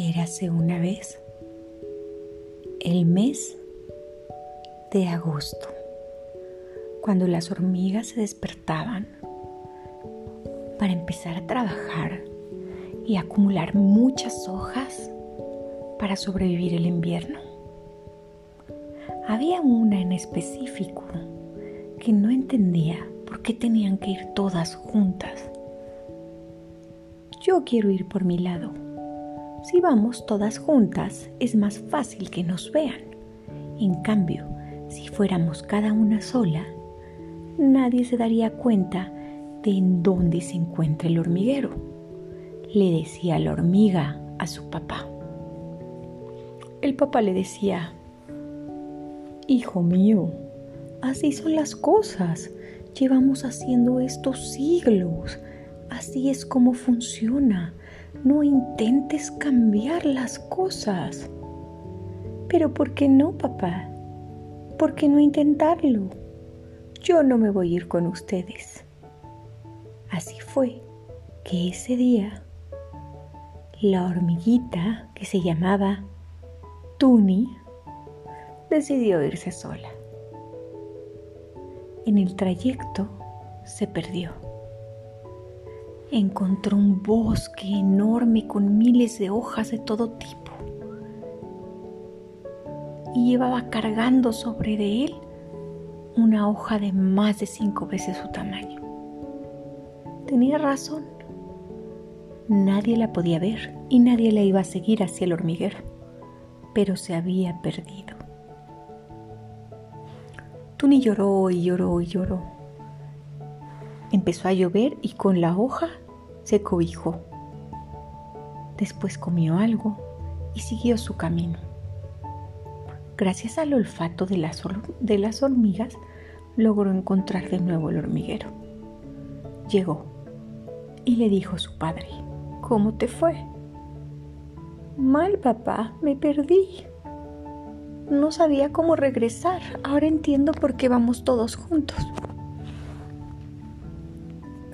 Érase una vez el mes de agosto, cuando las hormigas se despertaban para empezar a trabajar y acumular muchas hojas para sobrevivir el invierno. Había una en específico que no entendía por qué tenían que ir todas juntas. Yo quiero ir por mi lado. Si vamos todas juntas es más fácil que nos vean. En cambio, si fuéramos cada una sola, nadie se daría cuenta de en dónde se encuentra el hormiguero, le decía la hormiga a su papá. El papá le decía, Hijo mío, así son las cosas. Llevamos haciendo estos siglos. Así es como funciona. No intentes cambiar las cosas. Pero ¿por qué no, papá? ¿Por qué no intentarlo? Yo no me voy a ir con ustedes. Así fue que ese día la hormiguita que se llamaba Tuni decidió irse sola. En el trayecto se perdió. Encontró un bosque enorme con miles de hojas de todo tipo y llevaba cargando sobre de él una hoja de más de cinco veces su tamaño. Tenía razón. Nadie la podía ver y nadie la iba a seguir hacia el hormiguero, pero se había perdido. Tuni lloró y lloró y lloró. Empezó a llover y con la hoja se cobijó. Después comió algo y siguió su camino. Gracias al olfato de las, de las hormigas, logró encontrar de nuevo el hormiguero. Llegó y le dijo a su padre, ¿cómo te fue? Mal, papá, me perdí. No sabía cómo regresar. Ahora entiendo por qué vamos todos juntos.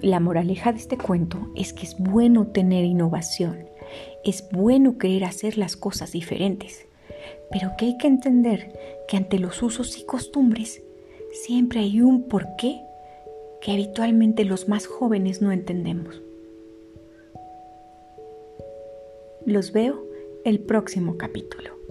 La moraleja de este cuento es que es bueno tener innovación. Es bueno querer hacer las cosas diferentes. Pero que hay que entender que ante los usos y costumbres siempre hay un porqué que habitualmente los más jóvenes no entendemos. Los veo el próximo capítulo.